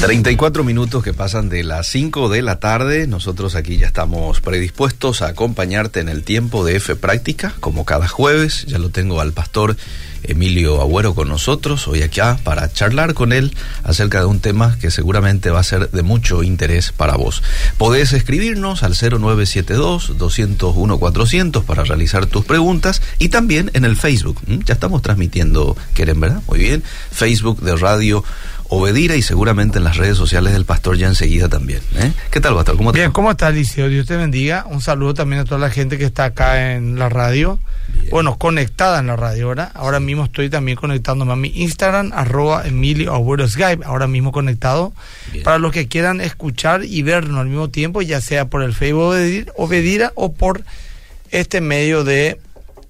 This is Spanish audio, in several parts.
34 minutos que pasan de las 5 de la tarde. Nosotros aquí ya estamos predispuestos a acompañarte en el tiempo de F Práctica, como cada jueves. Ya lo tengo al pastor Emilio Agüero con nosotros hoy acá para charlar con él acerca de un tema que seguramente va a ser de mucho interés para vos. Podés escribirnos al 0972-201-400 para realizar tus preguntas y también en el Facebook. Ya estamos transmitiendo, ¿quieren, verdad? Muy bien. Facebook de Radio Obedira y seguramente en las redes sociales del pastor ya enseguida también. ¿eh? ¿Qué tal, pastor? ¿Cómo Bien, ¿cómo estás, Liceo? Dios te bendiga. Un saludo también a toda la gente que está acá en la radio. Bueno, conectada en la radio ahora. Ahora mismo estoy también conectándome a mi Instagram, arroba Emilio Agüero Skype, ahora mismo conectado. Para los que quieran escuchar y vernos al mismo tiempo, ya sea por el Facebook Obedira o por este medio de...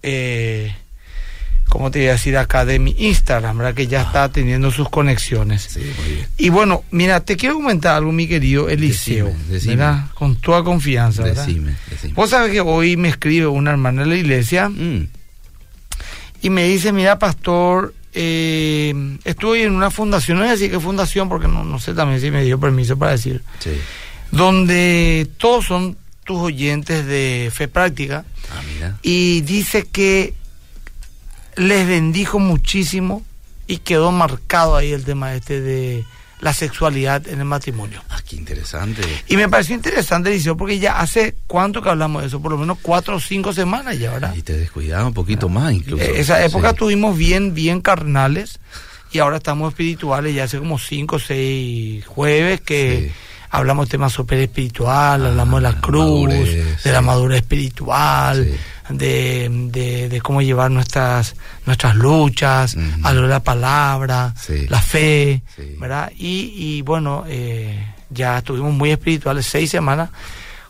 Eh, como te iba a decir acá, de mi Instagram, ¿verdad? Que ya está teniendo sus conexiones. Sí, muy bien. Y bueno, mira, te quiero comentar algo, mi querido Eliseo, decime, Con toda confianza, ¿verdad? Decime, decime. Vos sabés que hoy me escribe una hermana de la iglesia mm. y me dice, mira, pastor, eh, estuve en una fundación, no voy a decir qué fundación, porque no, no sé también si me dio permiso para decir, sí. donde todos son tus oyentes de fe práctica. Ah, mira. Y dice que les bendijo muchísimo y quedó marcado ahí el tema este de la sexualidad en el matrimonio. Ah, qué interesante. Y me pareció interesante, Liceo, porque ya hace cuánto que hablamos de eso, por lo menos cuatro o cinco semanas ya, ¿verdad? Y te descuidaba un poquito más incluso. Eh, esa época tuvimos bien, bien carnales y ahora estamos espirituales, ya hace como cinco o seis jueves que hablamos de temas súper espiritual, hablamos de la ah, cruz, de la madurez espiritual de, de, cómo llevar nuestras nuestras luchas, a lo de la palabra, la fe, ¿verdad? Y, y bueno, eh, ya estuvimos muy espirituales seis semanas,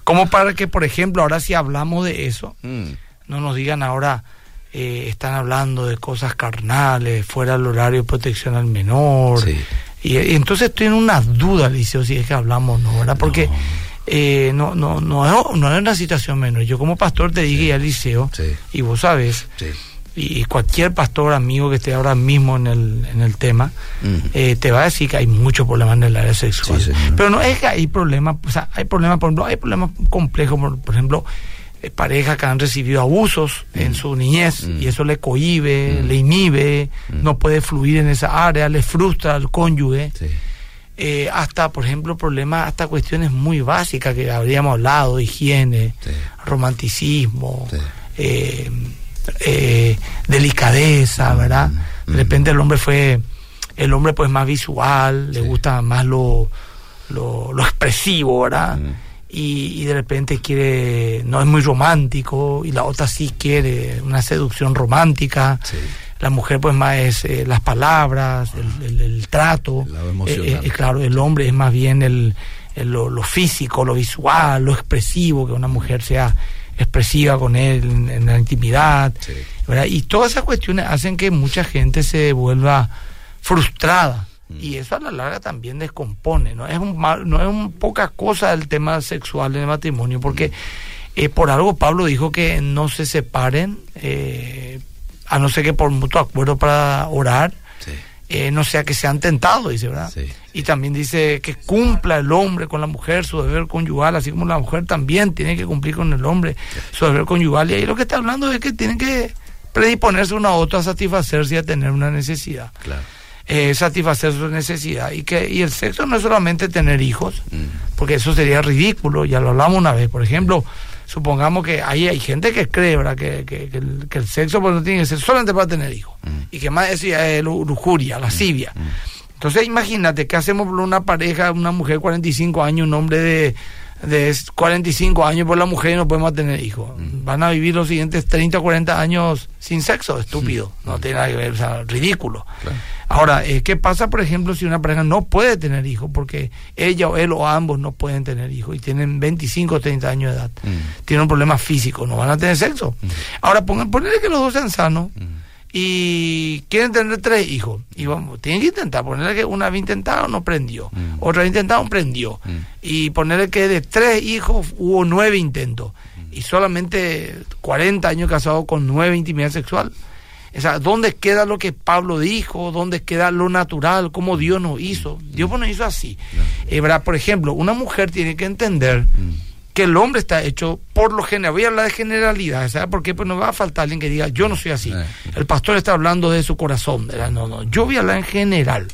como para que, por ejemplo, ahora si hablamos de eso, mm. no nos digan ahora, eh, están hablando de cosas carnales, fuera del horario de protección al menor. Y, entonces estoy en una duda, Liceo, si es que hablamos no, ¿verdad? Porque eh, no, no, no, es, no es una situación menos. Yo como pastor te dije al liceo, y vos sabes, y cualquier pastor amigo que esté ahora mismo en el, en el tema, eh, te va a decir que hay muchos problemas en el área sexual. Pero no es que hay problemas, o sea, hay problemas, por ejemplo, hay problemas complejos, por, ejemplo, eh, parejas que han recibido abusos en su niñez y eso le cohibe, le inhibe, no puede fluir en esa área, le frustra al cónyuge. Eh, hasta, por ejemplo, problemas, hasta cuestiones muy básicas que habríamos hablado, higiene, romanticismo, eh, eh, delicadeza, mm, ¿verdad? De mm. repente el hombre fue, el hombre pues más visual, le gusta más lo, lo, expresivo, ¿verdad? Mm. Y, y, de repente quiere, no es muy romántico, y la otra sí quiere una seducción romántica la mujer pues más es eh, las palabras, el, trato, eh, eh, claro, el hombre es más bien el, lo, físico, lo visual, lo expresivo, que una mujer sea expresiva con él en, la intimidad, y todas esas cuestiones hacen que mucha gente se vuelva frustrada. Mm. y eso a la larga también descompone, no es un no es un poca cosa el tema sexual en el matrimonio, porque mm. por algo Pablo dijo que no se separen eh, a no ser que por mutuo acuerdo para orar, eh, no sea que sean tentados, dice, ¿verdad? Y también dice que cumpla el hombre con la mujer su deber conyugal, así como la mujer también tiene que cumplir con el hombre su deber conyugal. Y ahí lo que está hablando es que tienen que predisponerse una a otra a satisfacerse y a tener una necesidad. Eh, satisfacer su necesidad. Y que y el sexo no es solamente tener hijos, mm. porque eso sería ridículo, ya lo hablamos una vez. Por ejemplo, supongamos que hay, hay gente que cree, ¿verdad? Que, que, el, sexo pues, no tiene que ser solamente para tener hijos. Mm. Y que más decía es lujuria, lascivia. Mm. Mm. Entonces imagínate, ¿qué hacemos por una pareja, una mujer de 45 años, un hombre de, de 45 años por la mujer y no podemos tener hijos? Van a vivir los siguientes 30 o 40 años sin sexo, estúpido. No tiene nada que ver, o sea, ridículo. Ahora, eh, ¿qué pasa, por ejemplo, si una pareja no puede tener hijos? Porque ella o él o ambos no pueden tener hijos y tienen 25 o 30 años de edad. Mm. Tienen un problema físico, no van a tener sexo. Mm. Ahora, pongan, ponerle que los dos sean sanos mm. Y quieren tener tres hijos. Y vamos, tienen que intentar. Ponerle que una había intentado, no prendió. Otra había intentado, prendió. Y ponerle que de tres hijos hubo nueve intentos. Y solamente 40 años casados con nueve intimidad sexual O sea, ¿dónde queda lo que Pablo dijo? ¿Dónde queda lo natural? ¿Cómo Dios nos hizo? Dios nos hizo así. Eh, Por ejemplo, una mujer tiene que entender mm. Que el hombre está hecho por lo general. Voy a hablar de generalidad, ¿sabes por qué? Pues no va a faltar alguien que diga, yo no soy así. El pastor está hablando de su corazón. No, no, yo voy a hablar en general.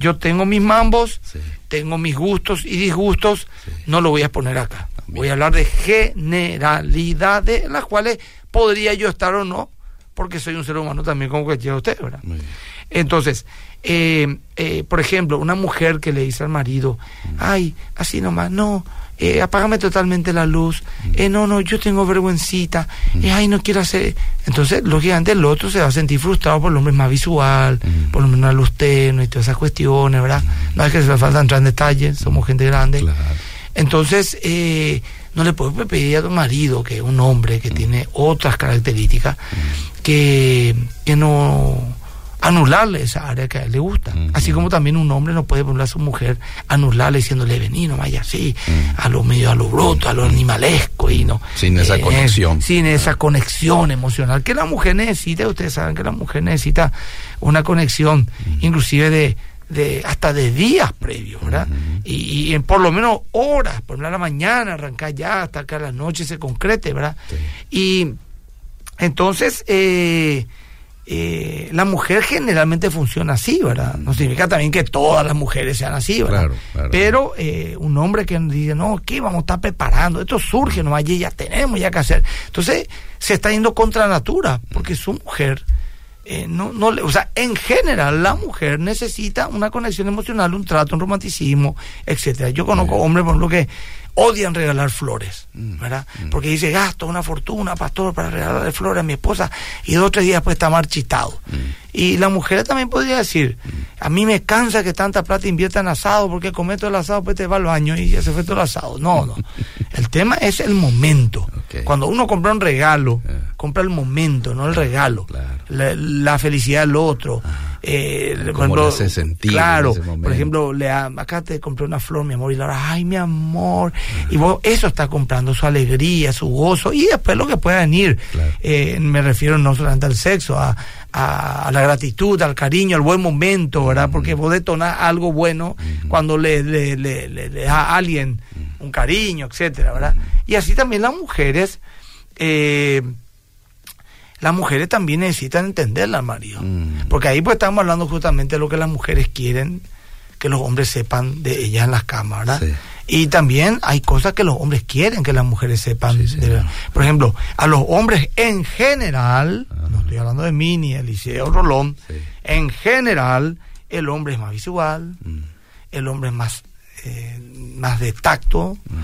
Yo tengo mis mambos, tengo mis gustos y disgustos, no lo voy a poner acá. Voy a hablar de generalidades en las cuales podría yo estar o no, porque soy un ser humano también como cualquiera de usted, ¿verdad? Entonces, eh, eh, por ejemplo, una mujer que le dice al marido, mm. ay, así nomás, no, eh, apágame totalmente la luz, mm. eh, no, no, yo tengo vergüencita, mm. eh, ay, no quiero hacer. Entonces, lógicamente, el otro se va a sentir frustrado por lo menos más visual, por lo menos la luz tenue y todas esas cuestiones, ¿verdad? No es que se le falta entrar en detalles, somos gente grande. Entonces, eh, no le puedes pedir a tu marido, que es un hombre que tiene otras características, que, que no anularle esa área que a él le gusta. Así como también un hombre no puede ponerle a su mujer, anularle diciéndole, vení, no vaya así, a lo medio, a lo bruto, a lo animalesco y no. Sin esa eh, conexión. Sin esa conexión emocional que la mujer necesita, ustedes saben que la mujer necesita una conexión, inclusive de, de hasta de días previos, ¿verdad? y, en por lo menos horas, por a la mañana, arrancar ya hasta que a la noche se concrete, ¿verdad? Y entonces, eh, eh, la mujer generalmente funciona así, ¿verdad? No significa también que todas las mujeres sean así, ¿verdad? Pero eh, un hombre que dice, no, ¿qué vamos a estar preparando? Esto surge nomás, y ya tenemos ya que hacer. Entonces, se está yendo contra natura, porque su mujer, eh, no, no, o sea, en general, la mujer necesita una conexión emocional, un trato, un romanticismo, etcétera. Yo conozco hombres, por lo que odian regalar flores, mm, ¿verdad? Mm. Porque dice, gasto una fortuna, pastor, para regalarle flores a mi esposa y dos o tres días después está marchitado. Mm. Y la mujer también podría decir, a mí me cansa que tanta plata invierta en asado porque cometo el asado, pues te va al baño y ya se fue todo el asado. No, no. El tema es el momento. Cuando uno compra un regalo, compra el momento, no el regalo. La, felicidad del otro. Eh, por sentir claro, por ejemplo, le acá te compré una flor, mi amor, y la ay, mi amor. Y vos eso está comprando, su alegría, su gozo, y después lo que pueda venir. Eh, me refiero no solamente al sexo, a, a, la gratitud, al cariño, al buen momento, ¿verdad? Porque vos detonás algo bueno cuando le, le, le, le, da a alguien un cariño, etcétera, ¿verdad? Y así también las mujeres, eh, las mujeres también necesitan entenderla, Mario. Porque ahí pues estamos hablando justamente de lo que las mujeres quieren que los hombres sepan de ellas en las cámaras, ¿verdad? Y también hay cosas que los hombres quieren que las mujeres sepan. por ejemplo, a los hombres en general, no estoy hablando de mí ni Eliseo Rolón, en general el hombre es más visual, mm. el hombre es más, eh, más de tacto, mm.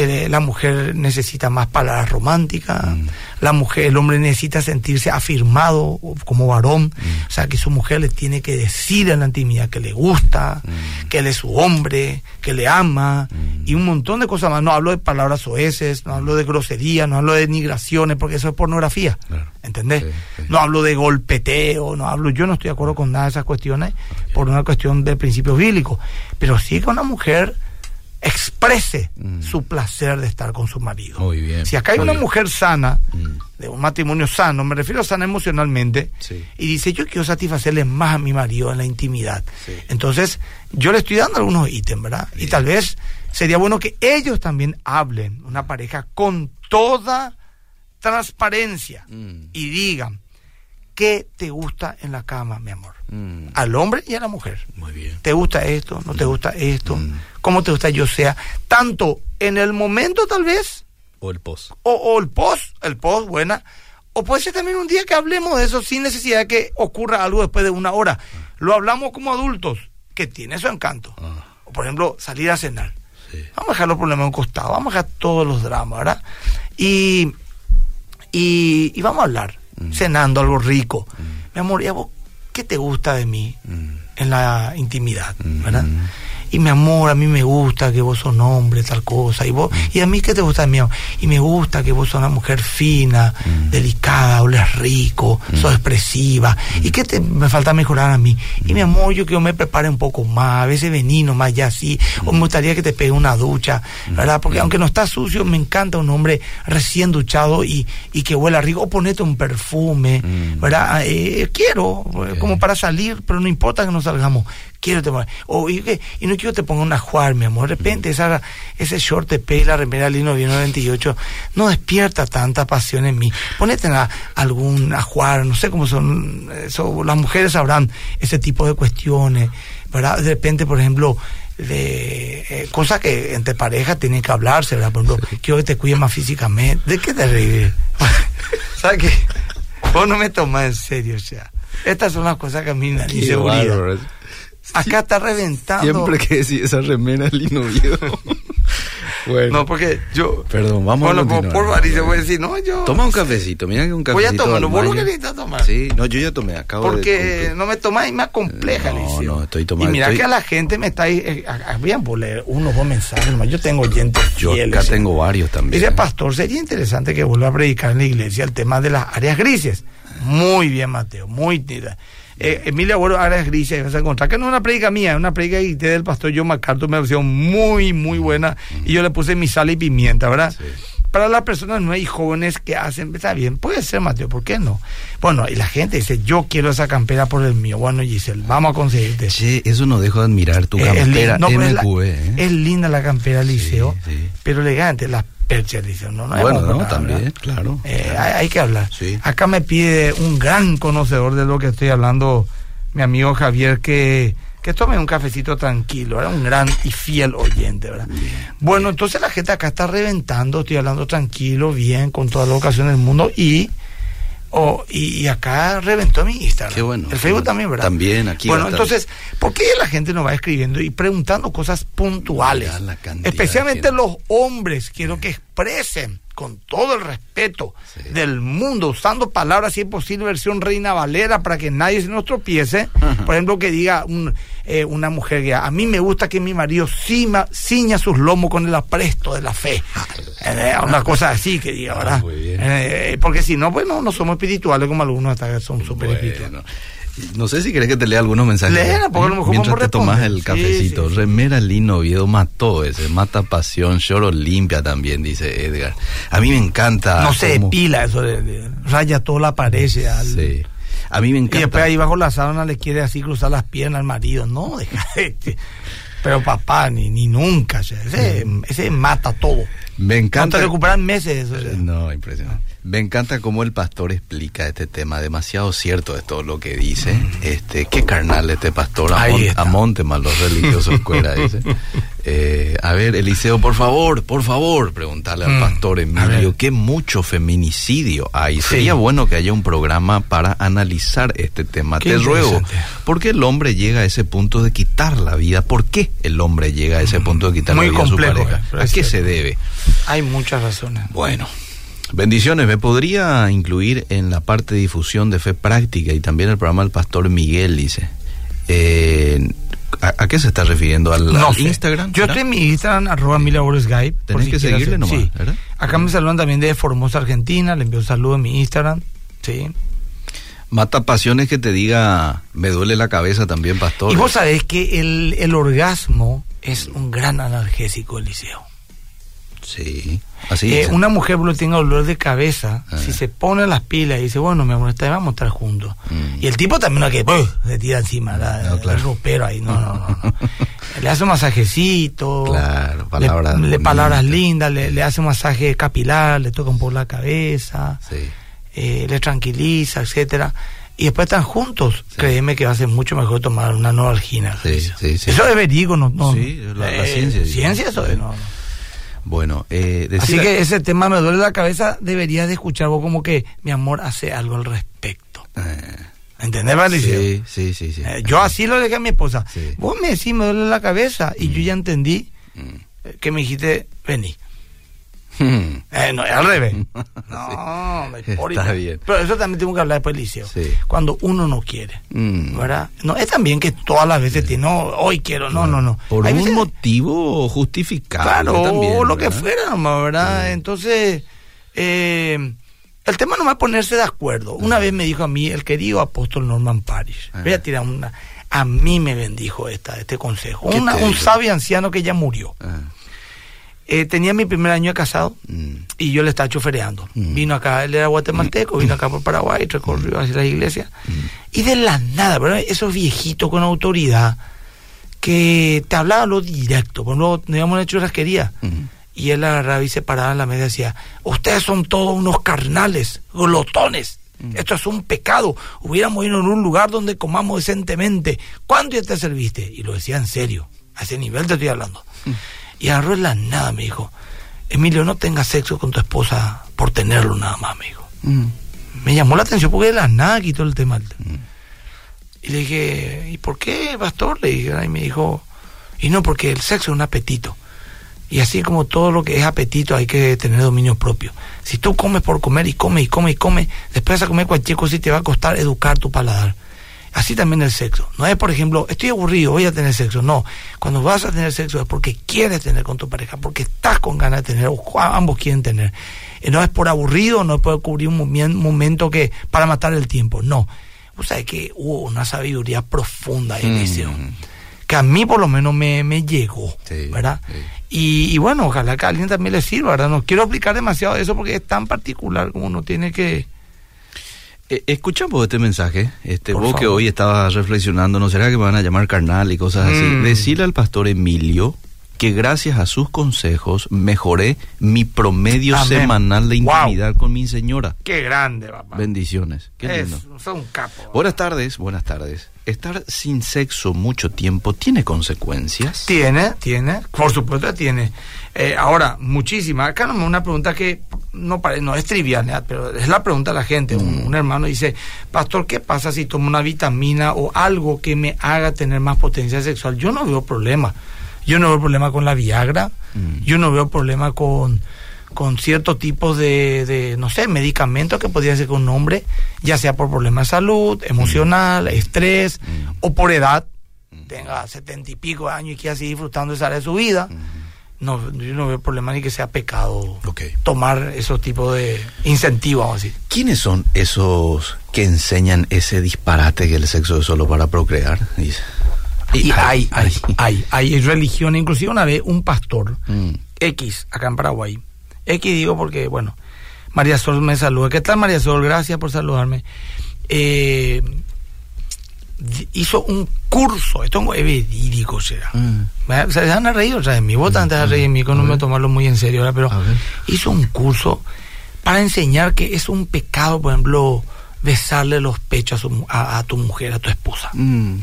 Eh, la mujer necesita más palabras románticas, mm. la mujer, el hombre necesita sentirse afirmado como varón, mm. o sea que su mujer le tiene que decir en la intimidad que le gusta, mm. que él es su hombre, que le ama y un montón de cosas más. No hablo de palabras oeces, no hablo de grosería, no hablo de denigraciones, porque eso es pornografía, ¿entendés? No hablo de golpeteo, no hablo, yo no estoy de acuerdo con nada de esas cuestiones por una cuestión de principios bíblicos, pero sí que una mujer exprese mm. su placer de estar con su marido. Muy bien. Si acá hay una mujer sana, mm. de un matrimonio sano, me refiero a sana emocionalmente, y dice, yo quiero satisfacerle más a mi marido en la intimidad. Entonces, yo le estoy dando algunos ítems, ¿verdad? Y tal vez sería bueno que ellos también hablen, una pareja, con toda transparencia mm. y digan, ¿qué te gusta en la cama, mi amor? Mm. al hombre y a la mujer. Muy bien. ¿Te gusta esto? ¿No te gusta esto? Mm. ¿Cómo te gusta yo sea? Tanto en el momento tal vez. O el post. O, el post, el post, buena. O puede ser también un día que hablemos de eso sin necesidad de que ocurra algo después de una hora. Ah. Lo hablamos como adultos, que tiene su encanto. Ah. O por ejemplo, salir a cenar. Vamos a dejar los problemas a un costado, vamos a dejar todos los dramas, ¿verdad? Y, y, vamos a hablar, mm. cenando algo rico. Mi amor, ¿y a vos ¿qué te gusta de mí mm. en la intimidad? Mm. ¿verdad? Y mi amor, a mí me gusta que vos sos hombre, tal cosa, y vos, y a mí que te gusta mío, y me gusta que vos sos una mujer fina, mm. delicada, oles rico, mm. sos expresiva, y que te, me falta mejorar a mí, y mi amor, yo quiero que me prepare un poco más, a veces vení nomás ya así, o me gustaría que te pegue una ducha, ¿verdad? Porque aunque no está sucio, me encanta un hombre recién duchado y, y que huela rico, o ponete un perfume, ¿verdad? Eh, quiero, como para salir, pero no importa que no salgamos quiero te o y, y, no quiero te ponga una juar mi amor de repente esa, ese short de pela remera lino 98 no despierta tanta pasión en mí. Ponete a algún ajuar no sé cómo son eso, las mujeres sabrán ese tipo de cuestiones verdad de repente por ejemplo de eh, cosas que entre parejas tienen que hablarse verdad por ejemplo quiero que te cuide más físicamente de qué te ríes sabes qué vos no me tomas en serio o sea. Estas son las cosas que a mí me dan inseguridad Acá está reventando. Siempre que decís esa remera es lino viejo. bueno. No, porque yo. Perdón, vamos a continuar. por varices voy a decir, no, yo. Toma un cafecito, mira que un cafecito. Voy a tomar, vos lo querés tomar. Sí, no, yo ya tomé, acabo porque de. Porque no me tomáis más compleja, No, no, estoy tomando. Y mira que a la gente me está ahí. Eh, bien por leer unos dos mensajes, yo tengo oyentes. Yo acá tengo varios también. Dice, pastor, sería interesante que vuelva a predicar en la iglesia el tema de las áreas grises. Muy bien, Mateo, muy eh, Emilia Abuelo Áreas Grises, vas a encontrar que no es una predica mía, es una predica del pastor John MacArthur, me pareció muy, muy buena, y yo le puse mi sal y pimienta, ¿verdad? Para las personas no hay jóvenes que hacen, está bien, puede ser Mateo, ¿por qué no? Bueno, y la gente dice, yo quiero esa campera por el mío. Bueno, Giselle, vamos a conseguirte. Sí, eso no dejo de admirar tu campera es, MQ, ¿eh? es linda la campera Liceo, pero elegante, las perchas, no, no Bueno, no, también, claro. Eh, hay, que hablar. Acá me pide un gran conocedor de lo que estoy hablando, mi amigo Javier, que, que tome un cafecito tranquilo, era un gran y fiel oyente, ¿verdad? bueno, entonces la gente acá está reventando, estoy hablando tranquilo, bien, con toda la ocasión del mundo y Oh, y, acá reventó mi Instagram. Qué bueno. El Facebook también, ¿verdad? También, aquí. Bueno, entonces, ¿por qué la gente nos va escribiendo y preguntando cosas puntuales? Especialmente los hombres, quiero que expresen con todo el respeto del mundo, usando palabras, si es posible, versión Reina Valera, para que nadie se nos tropiece. Por ejemplo, que diga eh, una mujer que a mí me gusta que mi marido cima, ciña sus lomos con el apresto de la fe. Eh, una cosa así que diga, ¿verdad? Ah, eh, porque si no, pues no, no somos espirituales como algunos hasta son súper espirituales. No sé si querés que te lea algunos mensajes. Léela, porque a lo mejor Mientras te tomas el cafecito. Remera Lino Oviedo mató ese. Mata pasión. Lloro limpia también, dice Edgar. A mí me encanta. No se depila eso. De, raya toda la pared. Sí. A mí me encanta. Y después ahí bajo la sábana le quiere así cruzar las piernas al marido. No, deja Pero papá, ni, ni nunca. Ese, ese mata todo. Me encanta. No te recuperan meses. Eso, no, impresionante. Me encanta cómo el pastor explica este tema, demasiado cierto es todo lo que dice. Mm. Este, qué carnal este pastor, a monte más los religiosos dice. Eh, a ver, Eliseo, por favor, por favor, preguntarle al mm. pastor Emilio, qué mucho feminicidio hay. Sería bueno que haya un programa para analizar este tema. Te ruego, ¿por qué el hombre llega a ese punto de quitar la vida? ¿Por qué el hombre llega a ese mm. punto de quitar la vida a su pareja? Eh, ¿A qué se debe? Hay muchas razones. Bueno. Bendiciones, ¿me podría incluir en la parte de difusión de fe práctica y también el programa del pastor Miguel, dice? Eh, ¿a, qué se está refiriendo? ¿Al, Instagram? Yo estoy en mi Instagram, arroba Skype. Tenés que seguirle nomás, sí. Acá me saludan también de Formosa, Argentina, le envío un saludo en mi Instagram, sí. Mata pasiones que te diga, me duele la cabeza también, pastor. Y vos sabés que el, el orgasmo es un gran analgésico, Eliseo. Sí. Así eh, Una mujer que tenga dolor de cabeza, ah. si se pone las pilas y dice, bueno, mi amor, vamos a estar juntos. Mm. Y el tipo también no que se tira encima, la, no, claro. el ropero ahí, no, no, no. le hace un masajecito, claro, palabras, le, palabras lindas, le, hace un masaje capilar, le toca un poco la cabeza, eh, le tranquiliza, etcétera y después están juntos, créeme que va a ser mucho mejor tomar una novalgina. Sí, sí, Eso es verídico, no, no. Sí, la, eh, ciencia. Ciencia eso no. Bueno, eh, Así que ese tema me duele la cabeza, deberías de escuchar vos como que mi amor hace algo al respecto. Eh. ¿Entendés, Valicio? Sí, sí, sí. sí. Eh, yo así lo dejé a mi esposa. Vos me decís, me duele la cabeza, y yo ya entendí mm. que me dijiste, vení. Hmm. Eh, no, es al revés. No, me Está bien. Pero eso también tengo que hablar después, Liceo. Sí. Cuando uno no quiere. Hmm. ¿Verdad? No, es también que todas las veces tiene, no, hoy quiero, no, no, no. Por un motivo justificado. Claro, o lo que fuera, ¿verdad? Entonces, eh, el tema no va a ponerse de acuerdo. Una vez me dijo a mí el querido apóstol Norman Parish. Voy a tirar una. A mí me bendijo esta, este consejo. un sabio anciano que ya murió. Eh, tenía mi primer año de casado mm. y yo le estaba chofereando. Mm. Vino acá, él era guatemalteco, vino acá por Paraguay, recorrió hacia la iglesia. Mm. Y de la nada, ¿verdad? Esos viejitos con autoridad que te hablaban lo directo. Por ejemplo, nos íbamos a una churrasquería y él agarraba y se paraba en la mesa y decía: Ustedes son todos unos carnales, glotones. Esto es un pecado. Hubiéramos ido en un lugar donde comamos decentemente. ¿Cuánto ya te serviste? Y lo decía en serio. A ese nivel te estoy hablando. Y agarró la nada, me dijo, Emilio, no tengas sexo con tu esposa por tenerlo nada más, me dijo. Mm. Me llamó la atención porque de la nada quitó el tema. Mm. Y le dije, ¿y por qué, pastor? Le dije, y me dijo, y no, porque el sexo es un apetito. Y así como todo lo que es apetito hay que tener dominio propio. Si tú comes por comer y comes y comes y comes, después de comer cualquier cosa y te va a costar educar tu paladar. Así también el sexo. No es, por ejemplo, estoy aburrido, voy a tener sexo. No, cuando vas a tener sexo es porque quieres tener con tu pareja, porque estás con ganas de tener, o ambos quieren tener. Y no es por aburrido, no es por cubrir un momento que para matar el tiempo. No. O sea, que hubo una sabiduría profunda en eso. Mm. Que a mí por lo menos me, me llegó, ¿verdad? Y, y, bueno, ojalá que a alguien también le sirva, ¿verdad? No quiero aplicar demasiado eso porque es tan particular como uno tiene que eh, escuchamos este mensaje, este vos que hoy estabas reflexionando, ¿no será que me van a llamar carnal y cosas así? Mm. Decirle al pastor Emilio que gracias a sus consejos mejoré mi promedio semanal de intimidad con mi señora. Qué grande, papá. Bendiciones. Qué lindo. un capo. Buenas tardes, buenas tardes. ¿Estar sin sexo mucho tiempo tiene consecuencias? Tiene, tiene, por supuesto tiene. Eh, ahora, muchísimas. Acá no una pregunta que no, no es trivial, pero es la pregunta de la gente. Un, mm. hermano dice, pastor, ¿qué pasa si tomo una vitamina o algo que me haga tener más potencia sexual? Yo no veo problema. Yo no veo problema con la Viagra. Mm. Yo no veo problema con, con ciertos tipos de, de, no sé, medicamentos que podría ser con un hombre, ya sea por problemas de salud, emocional, mm. estrés o por edad. Tenga setenta y pico de años y quiera seguir disfrutando de de su vida no, yo no veo problema ni que sea pecado tomar esos tipos de incentivos, vamos a decir. ¿Quiénes son esos que enseñan ese disparate que el sexo es solo para procrear? Y, hay, hay, hay, hay, religión, inclusive una vez un pastor mm. X acá en Paraguay. X digo porque, bueno, María Sol me saluda. ¿Qué tal María Sol? Gracias por saludarme. Eh, hizo un curso, esto es verídico será. Mm. Se van a reír, o sea, en mi bota antes de reír en mí, no me tomarlo muy en serio, pero hizo un curso para enseñar que es un pecado, por ejemplo, besarle los pechos a, tu mujer, a tu esposa. Mm.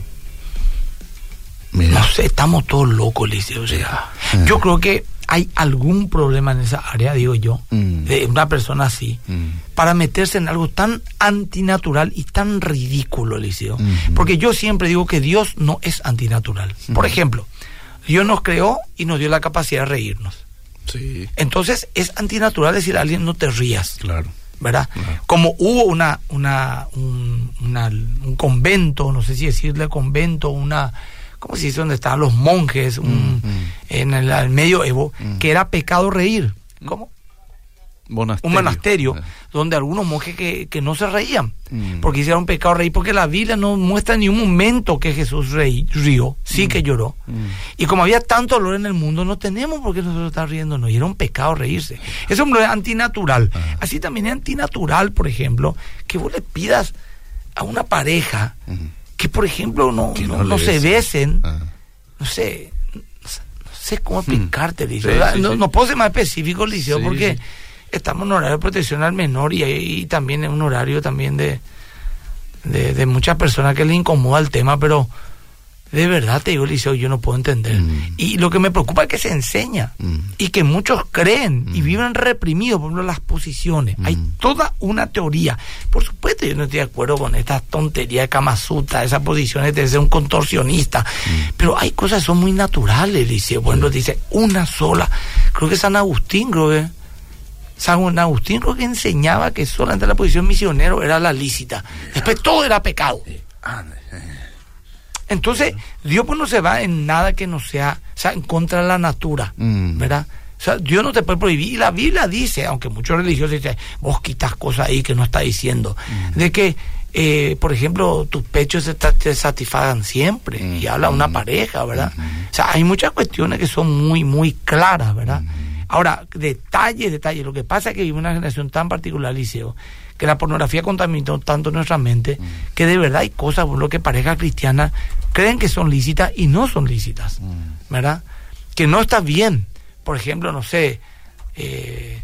No sé, estamos todos locos, Liceo. O sea, yo creo que hay algún problema en esa área, digo yo, mm. de una persona así, mm. para meterse en algo tan antinatural y tan ridículo, Eliseo. Mm. Porque yo siempre digo que Dios no es antinatural. Por ejemplo, Dios nos creó y nos dio la capacidad de reírnos. Sí. Entonces es antinatural decir a alguien no te rías. Claro. ¿Verdad? Como hubo una, una, un, un convento, no sé si decirle convento, una ¿cómo se dice? Donde estaban los monjes, mm, mm. En el, medioevo, mm. que era pecado reír. ¿Cómo? Un monasterio, donde algunos monjes que, que no se reían, porque hicieron pecado reír, porque la Biblia no muestra ni un momento que Jesús reí, rió, sí que lloró. Y como había tanto dolor en el mundo, no tenemos por qué nosotros estar riendo, y era un pecado reírse. Eso es antinatural. Ah. Así también es antinatural, por ejemplo, que vos le pidas a una pareja que por ejemplo no, no, se besen, ah. no sé, sé cómo hmm. explicarte, Liceo. no, puedo ser más específico, Liceo, porque estamos en horario de protección al menor y, y también en un horario también de, de, de muchas personas que les incomoda el tema, pero de verdad te digo, Liceo, yo no puedo entender. Mm. Y lo que me preocupa es que se enseña mm. y que muchos creen y mm. viven reprimidos por las posiciones. Hay toda una teoría. Por supuesto, yo no estoy de acuerdo con esta tontería de Kamasuta, esas posiciones de ser un contorsionista, pero hay cosas que son muy naturales, Liceo. Por ejemplo, dice una sola. Creo que San Agustín, creo que San Agustín lo que enseñaba que solamente la posición misionero era la lícita. Después todo era pecado. Entonces, Dios pues no se va en nada que no sea, o sea, en contra de la natura, mm. ¿verdad? O sea, Dios no te puede prohibir. Y la Biblia dice, aunque muchos religiosos dicen, vos quitas cosas ahí que no está diciendo, mm. de que, eh, por ejemplo, tus pechos te, satisfagan siempre. Y mm. habla una pareja, ¿verdad? O sea, hay muchas cuestiones que son muy, muy claras, ¿verdad? Ahora, detalle, detalle. Lo que pasa es que vive una generación tan particular, Liceo, que la pornografía contaminó tanto nuestra mente, que de verdad hay cosas, por lo que parejas cristianas creen que son lícitas y no son lícitas, mm. ¿verdad? Que no está bien. Por ejemplo, no sé, eh,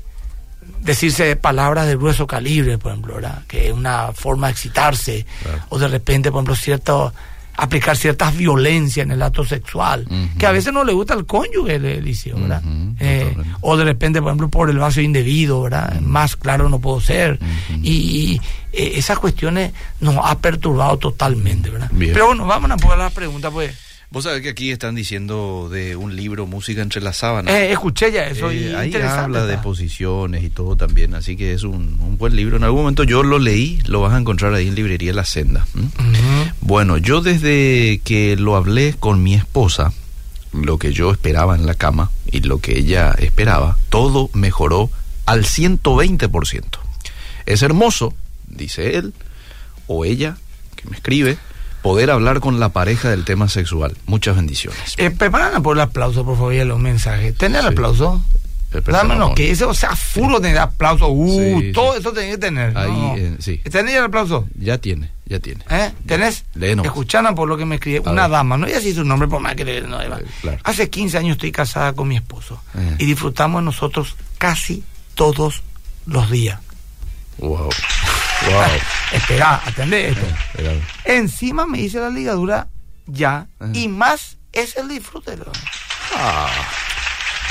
decirse palabras de grueso calibre, por ejemplo, ¿verdad? Que es una forma de excitarse, o de repente, por ejemplo, cierto aplicar ciertas violencias en el acto sexual, que a veces no le gusta al cónyuge, Eliseo, ¿verdad? Eh, o de repente, por ejemplo, por el vaso indebido, ¿verdad? Más claro no puedo ser. Y, eh, esas cuestiones nos ha perturbado totalmente, ¿verdad? Pero bueno, vamos a poner las preguntas, pues. Vos sabés que aquí están diciendo de un libro, Música entre las sábanas. Eh, escuché ya eso. Eh, ahí habla de posiciones y todo también, así que es un, buen libro. En algún momento yo lo leí, lo vas a encontrar ahí en Librería La Senda. Bueno, yo desde que lo hablé con mi esposa, lo que yo esperaba en la cama y lo que ella esperaba, todo mejoró al 120%. Es hermoso, dice él, o ella, que me escribe, poder hablar con la pareja del tema sexual. Muchas bendiciones. Eh, preparan por el aplauso, por favor, y los mensajes. ¿Tener aplauso? Dámonos, que eso, o sea, furo de aplauso. Uh, todo eso tiene que tener. Ahí, eh, sí. ¿Tenés el aplauso? Ya tiene, ya tiene. ¿Eh? ¿Tenés? Escucharon por lo que me escribe. una dama, no ya así su nombre, por más que le. No, eh, Hace 15 años estoy casada con mi esposo. Eh. Y disfrutamos nosotros casi todos los días. Wow. Wow. Espera, atende esto. Encima me hice la ligadura ya y más es el disfrute. Ah.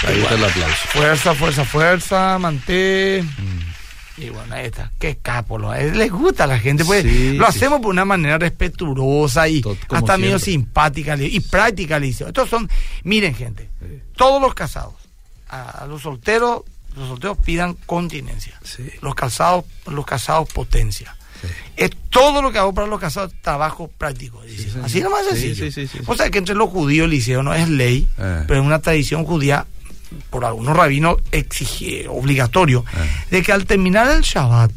Ahí está el aplauso. Fuerza, fuerza, fuerza, manté. Mm. Y bueno, ahí está. Qué capo. Lo, les gusta a la gente. Pues, lo hacemos por una manera respetuosa y hasta medio simpática y práctica. Estos son, miren, gente, todos los casados, a los solteros los solteros pidan continencia. Los casados, los casados potencia. Es todo lo que hago para los casados trabajo práctico. Así nomás sencillo. o sea que entre los judíos el liceo no es ley, eh. pero es una tradición judía por algunos rabinos exige, obligatorio, eh. de que al terminar el Shabbat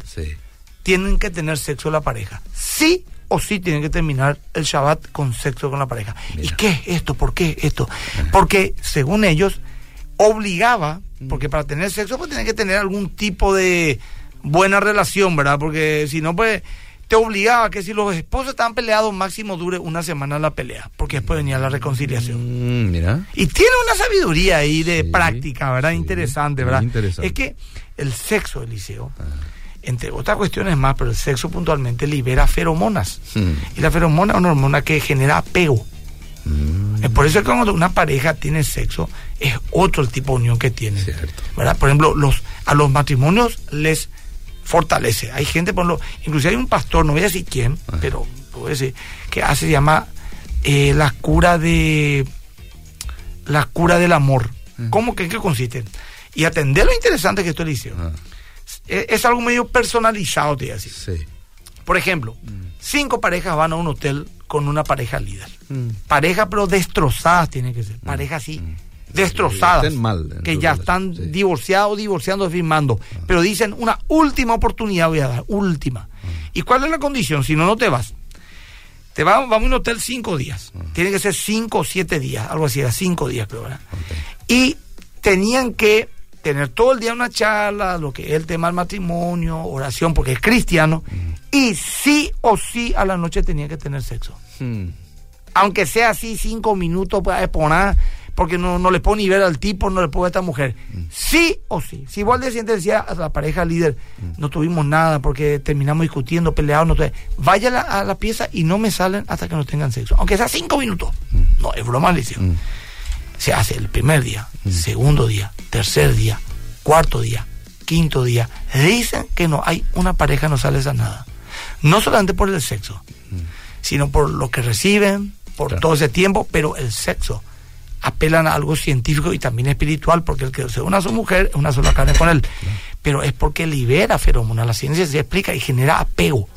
tienen que tener sexo la pareja. Sí o sí tienen que terminar el Shabbat con sexo con la pareja. ¿Y qué es esto? ¿Por qué esto? Eh. Porque según ellos obligaba porque para tener sexo pues tiene que tener algún tipo de buena relación, ¿verdad? Porque si no, pues te obligaba que si los esposos estaban peleados, máximo dure una semana la pelea, porque después venía la reconciliación. Mm, mira. Y tiene una sabiduría ahí de práctica, ¿verdad? interesante, ¿verdad? Es que el sexo, Eliseo, ah. entre otras cuestiones más, pero el sexo puntualmente libera feromonas. Hmm. Y la feromona es una hormona que genera apego. Es por eso que cuando una pareja tiene sexo, es otro el tipo de unión que tiene. ¿verdad? Por ejemplo, los, a los matrimonios les fortalece. Hay gente, por ejemplo, inclusive hay un pastor, no voy a decir quién, pero puedo decir, que hace, se llama eh, la cura de la cura del amor. ¿Cómo que en qué consiste? Y atender lo interesante que esto le hizo. Ah. Es, algo medio personalizado, te voy a decir. Por ejemplo, mm. cinco parejas van a un hotel con una pareja líder. Mm. Pareja, pero destrozadas tiene que ser. Mm. Pareja así, mm. Destrozadas. que ya están divorciados, divorciando, firmando. Ah. Pero dicen, una última oportunidad voy a dar, última. ¿Y cuál es la condición? Si no, no te vas. Te vamos, vamos a un hotel cinco días. Tiene que ser cinco o siete días, algo así, era cinco días creo. Y tenían que tener todo el día una charla, lo que es el tema del matrimonio, oración, porque es cristiano, y sí o sí a la noche tenía que tener sexo. Hmm. Aunque sea así cinco minutos para exponer, porque no, no le puedo ni ver al tipo, no le puedo ver a esta mujer. Hmm. Sí o sí. Si vos al día decía a la pareja líder, hmm. no tuvimos nada porque terminamos discutiendo, peleados, no vaya a la, pieza y no me salen hasta que no tengan sexo. Aunque sea cinco minutos. No, es broma, le se hace el primer día, mm. segundo día, tercer día, cuarto día, quinto día. Dicen que no hay una pareja no sale a nada. No solamente por el sexo, mm. sino por lo que reciben, por todo ese tiempo, pero el sexo, apelan a algo científico y también espiritual, porque el que se une a su mujer es una sola carne con él. Pero es porque libera feromonas. La ciencia se explica y genera apego.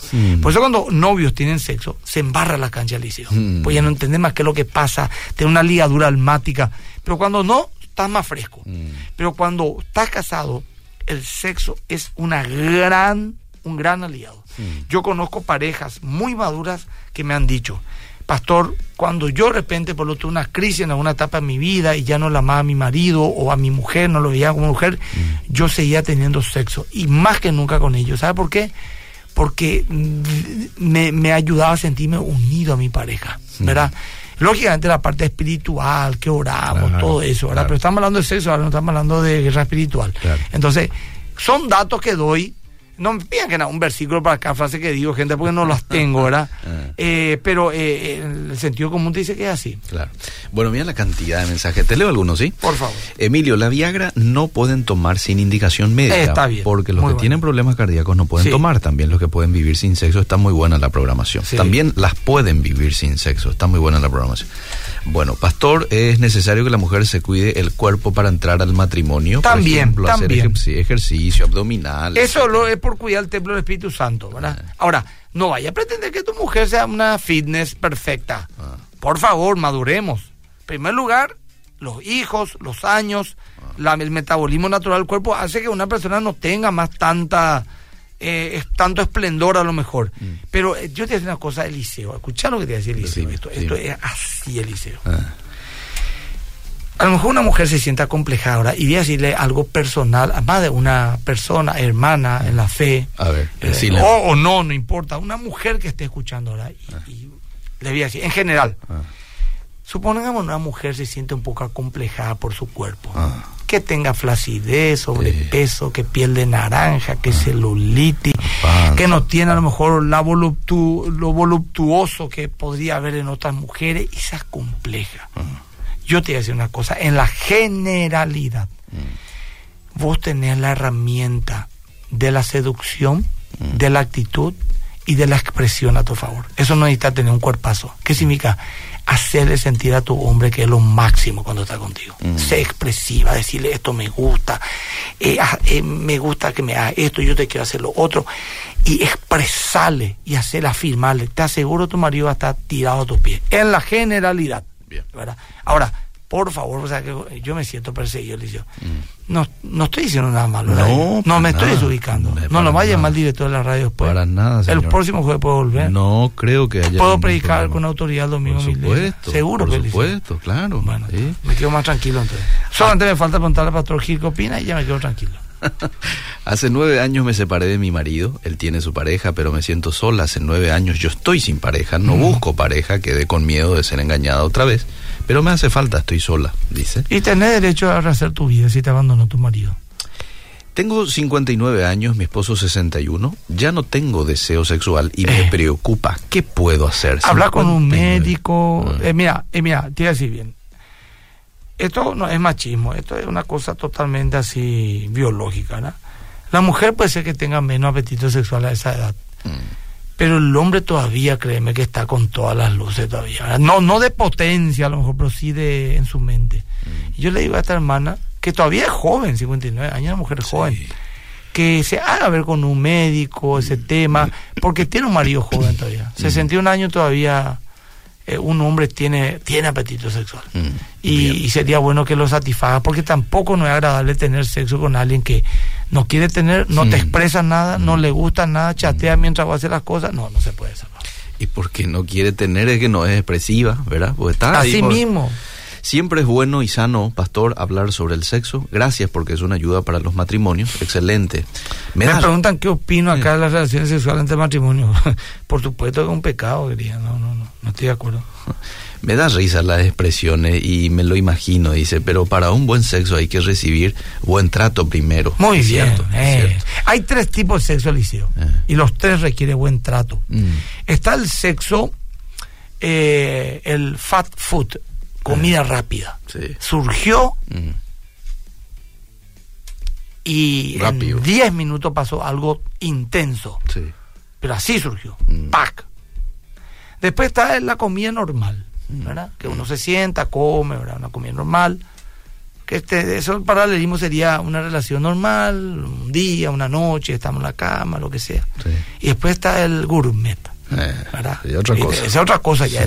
Por eso cuando novios tienen sexo, se embarra la cancha del liceo. Mm. Pues ya no entienden más qué es lo que pasa, tiene una ligadura almática. Pero cuando no, estás más fresco. Mm. Pero cuando estás casado, el sexo es una gran, un gran aliado. Yo conozco parejas muy maduras que me han dicho, pastor, cuando yo de repente por lo tuve una crisis en alguna etapa de mi vida y ya no la amaba a mi marido o a mi mujer, no lo veía como mujer, yo seguía teniendo sexo y más que nunca con ellos. ¿Sabe por qué? Porque mm, me, me ayudaba a sentirme unido a mi pareja, ¿verdad? Lógicamente la parte espiritual, que oramos, Claro, todo eso, ¿verdad? claro. Pero estamos hablando de sexo, ahora no estamos hablando de guerra espiritual. Claro. Entonces, son datos que doy. No me pidan que nada, un versículo para cada frase que digo, gente, porque no las tengo, ¿verdad? Ah. Eh, pero eh, el sentido común te dice que es así. Claro. Bueno, mira la cantidad de mensajes. Te leo algunos, ¿sí? Por favor. Emilio, la Viagra no pueden tomar sin indicación médica. Está bien, Porque los muy que bueno. tienen problemas cardíacos no pueden Sí. tomar. También los que pueden vivir sin sexo. Está muy buena la programación. Sí. También las pueden vivir sin sexo. Está muy buena la programación. Bueno, pastor, es necesario que la mujer se cuide el cuerpo para entrar al matrimonio. Por También, ejemplo, hacer también. ejer- ejercicio abdominal. Eso lo es por cuidar el templo del Espíritu Santo, ¿verdad? Ah. Ahora, no vaya a pretender que tu mujer sea una fitness perfecta. Ah. Por favor, maduremos. En primer lugar, los hijos, los años, Ah. la- el metabolismo natural del cuerpo hace que una persona no tenga más tanta eh, es- tanto esplendor a lo mejor. Pero eh, yo te voy a decir una cosa, Eliseo. Escucha lo que te decía Eliseo. Mm. Decime, esto, es así, Eliseo. Ah, A lo mejor una mujer se sienta complejada ahora y voy a decirle algo personal, más de una persona, hermana en la fe, a ver, eh, o, o no, no importa, una mujer que esté escuchando ahora, y, y le voy a decir, en general, Ah, supongamos una mujer se siente un poco acomplejada por su cuerpo, Ah. que tenga flacidez, sobrepeso, que piel de naranja, que celulitis, Panza. que no tiene a lo mejor la voluptu- lo voluptuoso que podría haber en otras mujeres, y se compleja. Yo te voy a decir una cosa, en la generalidad, vos tenés la herramienta de la seducción, de la actitud y de la expresión a tu favor. Eso no necesita tener un cuerpazo. ¿Qué significa? Hacerle sentir a tu hombre que es lo máximo cuando está contigo. Mm. Sé expresiva, decirle esto me gusta, eh, ah, eh, me gusta que me hagas esto, yo te quiero hacer lo otro. Y expresarle y hacerle afirmarle. Te aseguro tu marido va a estar tirado a tus pies. En la generalidad. Bien. ¿verdad? Ahora, por favor, o sea, que yo me siento perseguido, Eliseo. No, no estoy diciendo nada malo. Mm. No, no me estoy desubicando. No, lo vaya a el director de la radio después. Para nada, El próximo jueves puedo volver. No creo que haya. Puedo predicar problema. con autoridad el domingo Por supuesto. Seguro por supuesto, claro. Bueno, sí. me quedo más tranquilo entonces. Solamente me falta preguntarle al pastor Gil qué opina y ya me quedo tranquilo. Hace nueve años me separé de mi marido, él tiene su pareja, pero me siento sola. Hace nueve años yo estoy sin pareja, no busco pareja, quedé con miedo de ser engañada otra vez, pero me hace falta, estoy sola, dice. Y tenés derecho a rehacer tu vida si te abandonó tu marido. Tengo 59 años, mi esposo 61, ya no tengo deseo sexual y me Eh. preocupa. ¿Qué puedo hacer? Habla con un 59. médico. Ah. Eh, mira, eh, mira, te voy a decir bien. Esto no es machismo, esto es una cosa totalmente así biológica, ¿no? La mujer puede ser que tenga menos apetito sexual a esa edad, Mm. Pero el hombre todavía, créeme que está con todas las luces todavía. ¿verdad? No, no de potencia a lo mejor, pero sí de en su mente. Mm. Y yo le digo a esta hermana, que todavía es joven, 59 años, una mujer joven, que se haga ver con un médico ese tema, porque tiene un marido joven todavía. 61 años todavía eh, un hombre tiene, tiene apetito sexual. Mm, Y, y sería bueno que lo satisfaga, porque tampoco no es agradable tener sexo con alguien que no quiere tener, no te Mm. expresa nada, no le gusta nada, chatea mientras va a hacer las cosas. No, no se puede salvar. Y porque no quiere tener es que no es expresiva, ¿verdad? Porque está ahí Así por- mismo. Siempre es bueno y sano, pastor, hablar sobre el sexo. Gracias porque es una ayuda para los matrimonios. Excelente. Me Me da- preguntan qué opino acá de las relaciones sexuales entre matrimonio. Por supuesto que es un pecado, diría. No, no, no, no estoy de acuerdo. Me da risa las expresiones y me lo imagino, dice, pero para un buen sexo hay que recibir buen trato primero. Muy bien. cierto, eh. cierto. Hay tres tipos de sexo, Eliseo. Eh. Y los tres requieren buen trato. Mm. Está el sexo, eh, el fat food, comida rápida. Sí. Surgió Mm. y Rápido. en 10 minutos pasó algo intenso. Sí. Pero así surgió. Mm. ¡Pac! Después está la comida normal. ¿Verdad? Que uno se sienta, come, ¿verdad? Una comida normal. Que este, eso el paralelismo sería una relación normal, un día, una noche, estamos en la cama, lo que sea. Y después está el gourmet. Eh, y otra cosa. Esa es otra cosa. Ya,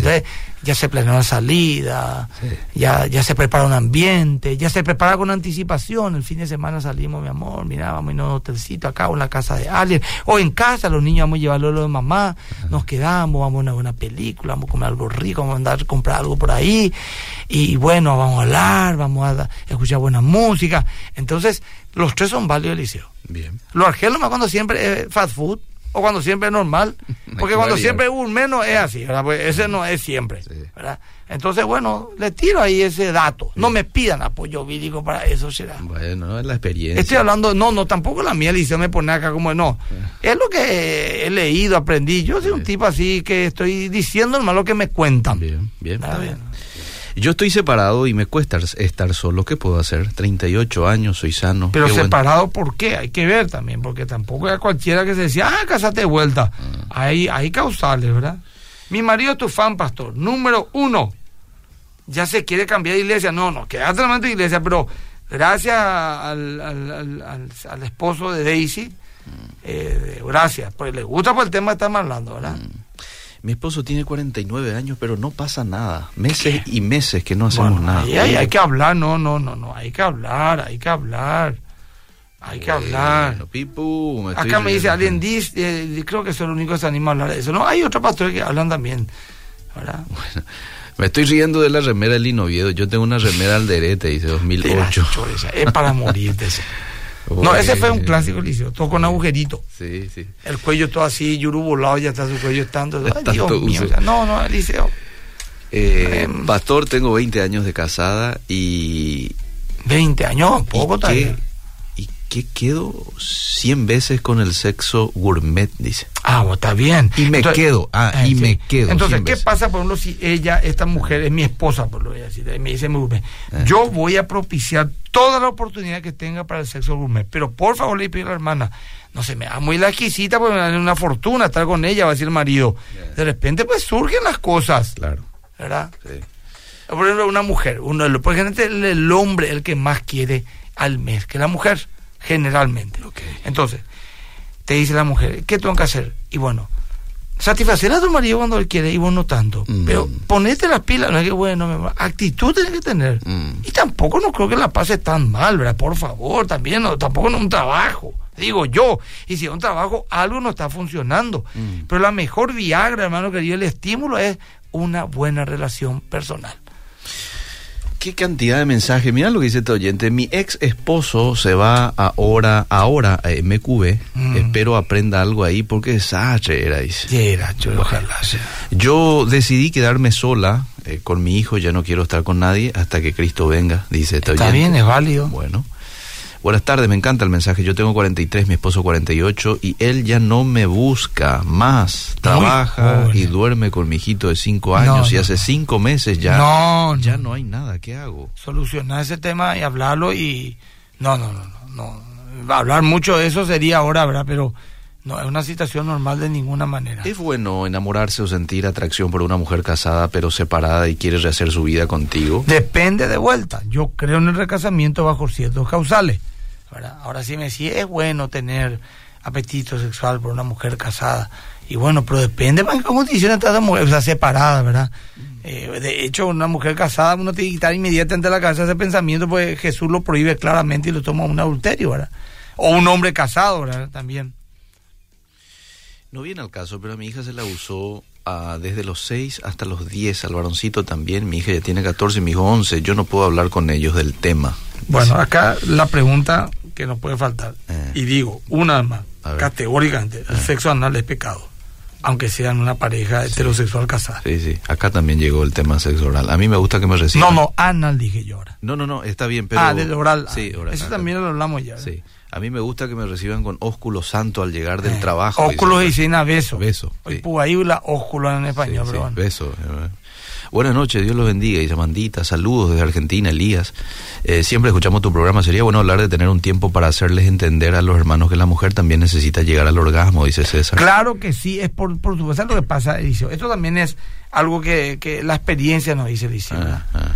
ya se planea la salida, ya, ya se prepara un ambiente, ya se prepara con anticipación. El fin de semana salimos, mi amor, mira, vamos a irnos a un hotelcito acá o en la casa de alguien, o en casa, los niños vamos a llevarlo a lo de mamá, nos quedamos, vamos a una buena película, vamos a comer algo rico, vamos a andar a comprar algo por ahí, y bueno, vamos a hablar, vamos a escuchar buena música. Entonces, los tres son válidos del liceo. Bien. Lo argelo cuando siempre es fast food, o cuando siempre es normal. Porque cuando siempre es un menos es así, ¿verdad? Pues ese no es siempre, ¿verdad? Entonces, bueno, le tiro ahí ese dato. No me pidan apoyo vírico para eso, será. Bueno, es la experiencia. Estoy hablando, no, no, tampoco la mía, Liceo me pone acá como, no. Es lo que he leído, aprendí. Yo soy un tipo así que estoy diciendo lo que me cuentan. Bien, bien. Está bien. Yo estoy separado y me cuesta estar solo. ¿Qué puedo hacer? 38 años, soy sano. Pero separado, ¿por qué? Hay que ver también, porque tampoco era cualquiera que se decía, ah, casate de vuelta. Ah. Hay, hay causales, ¿verdad? Mi marido es tu fan, pastor. Número uno. Ya se quiere cambiar de iglesia. No, no, quédate en la iglesia, pero gracias al, al, al, esposo de Daisy, mm. eh, gracias, pues le gusta por el tema que estamos hablando, ¿verdad? Mm. Mi esposo tiene 49 años, pero no pasa nada. Meses y meses que no hacemos nada. hay, que hablar, no, no, no, no. Hay que hablar, hay que hablar. Hay que hablar. Pipu, Acá me dice alguien, dice, eh, creo que soy el único que se anima a hablar de eso. No, hay otros pastores que hablan también. ¿verdad? Bueno, me estoy riendo de la remera del Linoviedo. Yo tengo una remera alderete, dice 2008. Es para morirte. No, ese fue un clásico liceo, todo con agujerito. Sí, sí. El cuello todo así, yuru volado, ya está su cuello estando. Dios mío, no, no, el liceo. Eh, em. pastor, tengo 20 años de casada y... 20 años, poco también que quedo 100 veces con el sexo gourmet, dice. Ah, está bien. Y me quedo, ah, ah y me quedo. Entonces, ¿qué pasa, por ejemplo, si ella, esta mujer, es mi esposa, por lo voy a decir, me dice gourmet? Ah. Yo voy a propiciar toda la oportunidad que tenga para el sexo gourmet, pero por favor le pido a la hermana, no se me da muy la exquisita porque me da una fortuna estar con ella, va a decir el marido. De repente, pues surgen las cosas. Claro. ¿Verdad? Sí. Por ejemplo, una mujer, uno, por ejemplo, el, el hombre el que más quiere al mes que la mujer generalmente. Entonces, te dice la mujer, ¿qué tengo que hacer? Y bueno, satisfacer a tu marido cuando él quiere y vos no tanto. Mm. Pero ponete las pilas, no es que bueno, actitud tienes que tener. Mm. Y tampoco no creo que la pase tan mal, ¿verdad? Por favor, también, no, tampoco no un trabajo, digo yo. Y si es un trabajo, algo no está funcionando. Mm. Pero la mejor Viagra, hermano querido, el estímulo es una buena relación personal. Qué cantidad de mensajes. Mira lo que dice este oyente. Mi ex esposo se va ahora, ahora a MQB. Mm. Espero aprenda algo ahí porque es era, dice. Era, yo, ojalá Yo decidí quedarme sola eh, con mi hijo. Ya no quiero estar con nadie hasta que Cristo venga, dice este Está bien, es válido. Bueno. Buenas tardes, me encanta el mensaje. Yo tengo 43, mi esposo 48 y él ya no me busca más. Trabaja y duerme con mi hijito de 5 años y hace 5 meses ya no, ya no hay nada. ¿Qué hago? Solucionar ese tema y hablarlo y no, no, no, no, no. Hablar mucho de eso sería ahora, ¿verdad? Pero no es una situación normal de ninguna manera. ¿Es bueno enamorarse o sentir atracción por una mujer casada pero separada y quiere rehacer su vida contigo? Depende de vuelta. Yo creo en el recasamiento bajo ciertos causales. Ahora sí me sí es bueno tener apetito sexual por una mujer casada. Y bueno, pero depende en qué condiciones está esa mujer, o sea, separada, ¿verdad? Eh, de hecho, una mujer casada, uno tiene que quitar inmediatamente de la casa ese pensamiento, pues Jesús lo prohíbe claramente y lo toma un adulterio, ¿verdad? O un hombre casado, ¿verdad? También. No viene al caso, pero a mi hija se la usó desde los 6 hasta los 10, al varoncito también. Mi hija ya tiene 14, mi hijo 11. Yo no puedo hablar con ellos del tema. Bueno, acá la pregunta que no puede faltar. Eh. Y digo, una más, categóricamente, el eh. sexo anal es pecado. Aunque sean una pareja heterosexual casada. Sí, sí. Acá también llegó el tema sexo oral. A mí me gusta que me reciban. No, no, anal dije yo ahora. No, no, no, está bien, pero. Ah, del oral. Sí, oral. Eso también lo hablamos ya. Sí. A mí me gusta que me reciban con ósculo santo al llegar del eh, trabajo. Ósculo y cena beso. Beso. Sí. Puaíula, ósculo en español, sí, Beso. Buenas noches, Dios los bendiga. Dice Mandita, saludos desde Argentina, Elías. Eh, siempre escuchamos tu programa. Sería bueno hablar de tener un tiempo para hacerles entender a los hermanos que la mujer también necesita llegar al orgasmo, dice César. Claro que sí, es por, por supuesto lo que pasa, Eliseo. Esto también es algo que, que la experiencia nos dice, Eliseo. Ah, ah.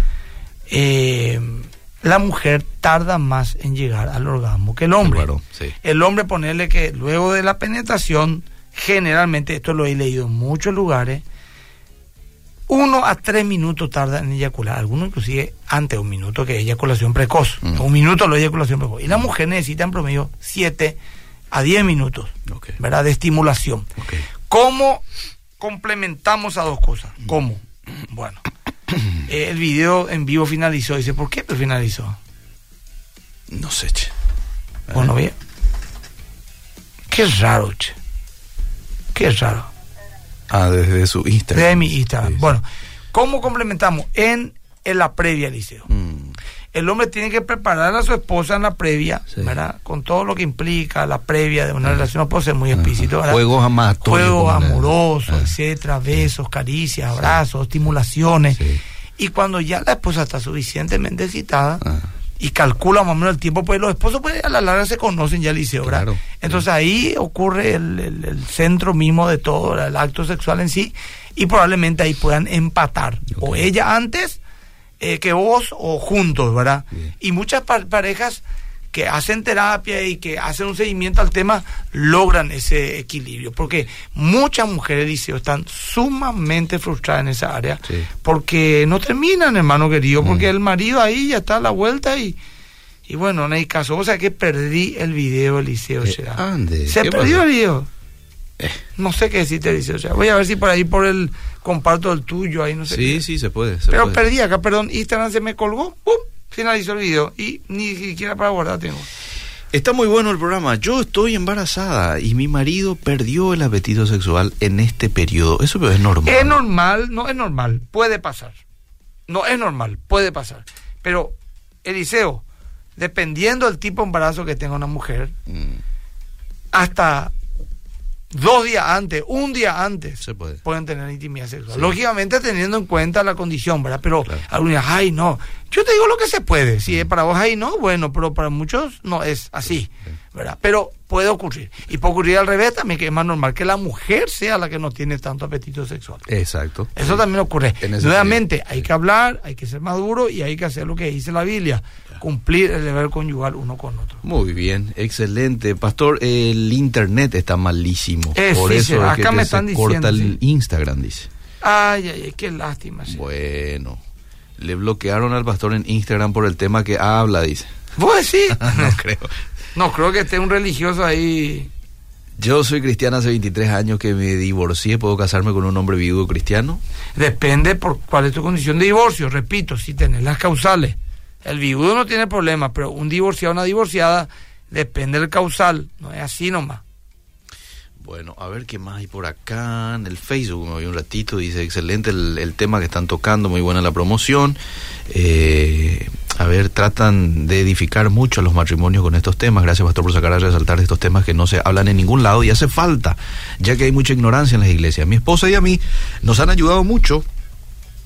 Eh, la mujer tarda más en llegar al orgasmo que el hombre. El hombre, ponerle que luego de la penetración, generalmente, esto lo he leído en muchos lugares, uno a tres minutos tarda en eyacular, algunos inclusive antes de un minuto, que es eyaculación precoz. Mm. Un minuto lo eyaculación precoz. Y la mujer necesita en promedio siete a diez minutos, ¿verdad? De estimulación. ¿Cómo complementamos a dos cosas? ¿Cómo? Bueno, el video en vivo finalizó. Dice, ¿por qué finalizó? No sé, che. Bueno, bien. Qué raro, che. Qué raro. Ah, desde su Instagram. Desde mi Instagram. Bueno, ¿cómo complementamos? En, en la previa, Liceo. Mm. El hombre tiene que preparar a su esposa en la previa, ¿verdad? Con todo lo que implica la previa de una relación, no puede ser muy explícito, ¿verdad? Juegos Juegos amorosos, etcétera, besos, caricias, abrazos, estimulaciones. Y cuando ya la esposa está suficientemente excitada, y calcula más o menos el tiempo, pues los esposos pues a la larga se conocen ya liceo, ¿verdad? Entonces ahí ocurre el, centro mismo de todo, el acto sexual en sí, y probablemente ahí puedan empatar, o ella antes eh, que vos o juntos, ¿verdad? Y muchas parejas que hacen terapia y que hacen un seguimiento al tema logran ese equilibrio. Porque muchas mujeres, dice, están sumamente frustradas en esa área porque no terminan, hermano querido, porque el marido ahí ya está a la vuelta y, y bueno, no hay caso. O sea que perdí el video, Eliseo. Eh, Se perdió el video. Eh. No sé qué decirte, Eliseo. Voy a ver si por ahí, por el comparto el tuyo, ahí no sé. Sí, sí, se puede. Pero perdí acá, perdón, Instagram se me colgó. ¡Pum! finalizó el video y ni siquiera para guardar tengo. Está muy bueno el programa. Yo estoy embarazada y mi marido perdió el apetito sexual en este periodo. Eso es normal. Es normal, no es normal, puede pasar. No es normal, puede pasar. Pero, Eliseo, dependiendo del tipo de embarazo que tenga una mujer, mm. hasta dos días antes, un día antes, Se puede. pueden tener intimidad sexual. Lógicamente teniendo en cuenta la condición, ¿verdad? Pero algunos ay, no. Yo te digo lo que se puede. Si es para vos, ay, no, bueno, pero para muchos no es así, ¿verdad? Pero puede ocurrir. Y puede ocurrir al revés también, que es más normal que la mujer sea la que no tiene tanto apetito sexual. Exacto. Eso también ocurre. Nuevamente, hay que hablar, hay que ser maduro y hay que hacer lo que dice la Biblia cumplir el deber conyugal uno con otro. Muy bien, excelente. Pastor, el internet está malísimo. Por eso acá me están diciendo, corta el Instagram, dice. Ay, ay, ay, qué lástima. Bueno, le bloquearon al pastor en Instagram por el tema que habla, dice. ¿Vos sí? no creo. No, creo que esté un religioso ahí. Yo soy cristiana hace 23 años que me divorcié. ¿Puedo casarme con un hombre viudo cristiano? Depende por cuál es tu condición de divorcio. Repito, si tenés las causales el viudo no tiene problema, pero un divorciado o una divorciada depende del causal, no es así nomás. Bueno, a ver qué más hay por acá. En el Facebook me voy un ratito. Dice, excelente el, tema que están tocando, muy buena la promoción. Eh, a ver, tratan de edificar mucho a los matrimonios con estos temas. Gracias, Pastor, por sacar a resaltar estos temas que no se hablan en ningún lado y hace falta, ya que hay mucha ignorancia en las iglesias. Mi esposa y a mí nos han ayudado mucho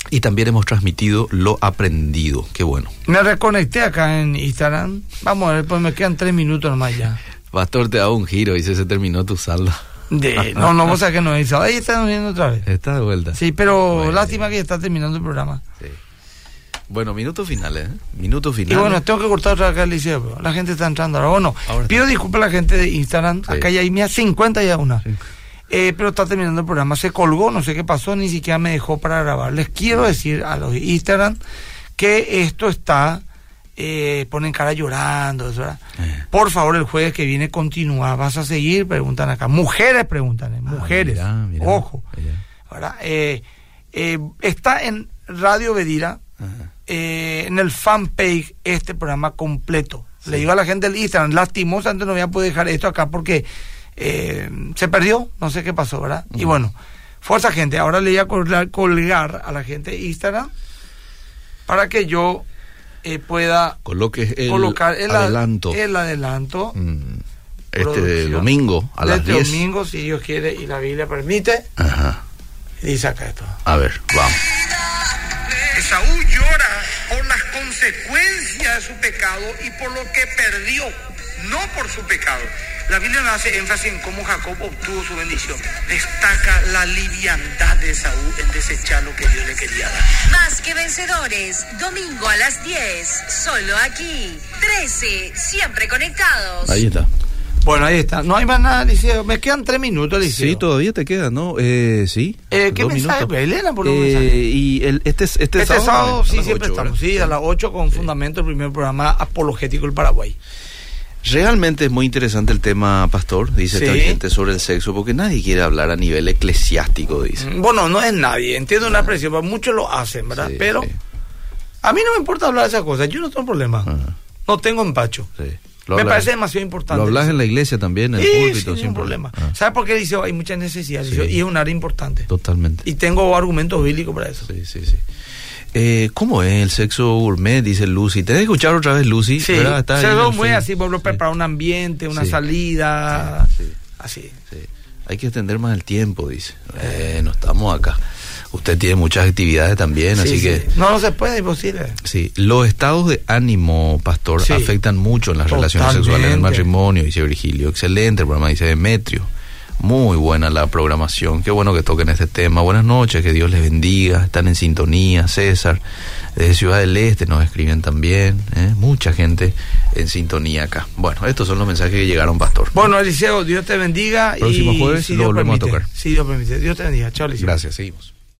y también hemos transmitido lo aprendido. Qué bueno. Me reconecté acá en Instagram. Vamos a ver, pues me quedan tres minutos nomás ya. Pastor, te hago un giro y se terminó tu saldo. De, no, no, vos que no hizo. Ahí estamos viendo otra vez. Está de vuelta. Sí, pero lástima que ya está terminando el programa. Sí. Bueno, minutos finales, ¿eh? Minutos finales. Y bueno, tengo que cortar otra vez acá el liceo, la gente está entrando ahora. Bueno, pido disculpas a la gente de Instagram. Acá ya hay mía 50 ya una. Eh, pero está terminando el programa. Se colgó, no sé qué pasó, ni siquiera me dejó para grabar. Les quiero decir a los Instagram que esto está, eh, ponen cara llorando. Eh. Por favor, el jueves que viene continúa. ¿Vas a seguir? Preguntan acá. Mujeres preguntan, ah, mujeres. Ojo. está en Radio Bedira, en el fanpage, este programa completo. Le digo a la gente del Instagram, lastimosamente no voy a poder dejar esto acá porque eh, se perdió, no sé qué pasó, ¿verdad? Y bueno, fuerza gente, ahora le voy a colgar, a la gente de Instagram para que yo eh, pueda Coloque el colocar el adelanto. El adelanto. Mm, este domingo a las este domingo, si Dios quiere y la Biblia permite. Ajá. Y saca esto. A ver, vamos. Saúl llora por las consecuencias de su pecado y por lo que perdió, no por su pecado. La Biblia no hace énfasis en cómo Jacob obtuvo su bendición. Destaca la liviandad de Saúl en desechar lo que Dios le quería dar. Más que vencedores, domingo a las 10, solo aquí. 13, siempre conectados. Ahí está. Bueno, ahí está. No hay más nada, Liceo. Me quedan tres minutos, Liceo. Sí, todavía te quedan, ¿no? Eh, sí. Eh, ¿Qué mensaje? Minutos. Elena, por lo eh, Y el, este, este, este sábado, sábado sí, siempre estamos. Sí, a las 8 con fundamento el primer programa apologético del Paraguay. Realmente es muy interesante el tema, pastor, dice esta gente sobre el sexo, porque nadie quiere hablar a nivel eclesiástico, dice. Mm, bueno, no es nadie, entiendo una expresión, pero muchos lo hacen, ¿verdad? pero a mí no me importa hablar de esas cosas, yo no tengo problema, no tengo empacho. me parece demasiado importante. ¿Lo hablas en la iglesia también, en el púlpito? sin problema. Ah. ¿Sabes por qué dice? Hay muchas necesidades y es un área importante. Totalmente. Y tengo argumentos bíblicos para eso. Sí, sí, sí. Eh, ¿Cómo es el sexo gourmet? Dice Lucy. ¿Te que escuchar otra vez, Lucy? Sí, Está sexo muy así, por preparar un ambiente, una salida, así. Hay que extender más el tiempo, dice. Bueno, estamos acá. Usted tiene muchas actividades también, así que... No, no se puede, imposible. Sí, los estados de ánimo, pastor, afectan mucho en las relaciones sexuales, en el matrimonio, dice Virgilio. Excelente el programa, dice Demetrio. Muy buena la programación. Qué bueno que toquen este tema. Buenas noches, que Dios les bendiga. Están en sintonía. César, desde Ciudad del Este nos escriben también. ¿eh? Mucha gente en sintonía acá. Bueno, estos son los mensajes que llegaron, Pastor. Bueno, Eliseo, Dios te bendiga. Próximo jueves lo volvemos a tocar. Si Dios permite. Dios te bendiga. Chao, Eliseo. Gracias, seguimos.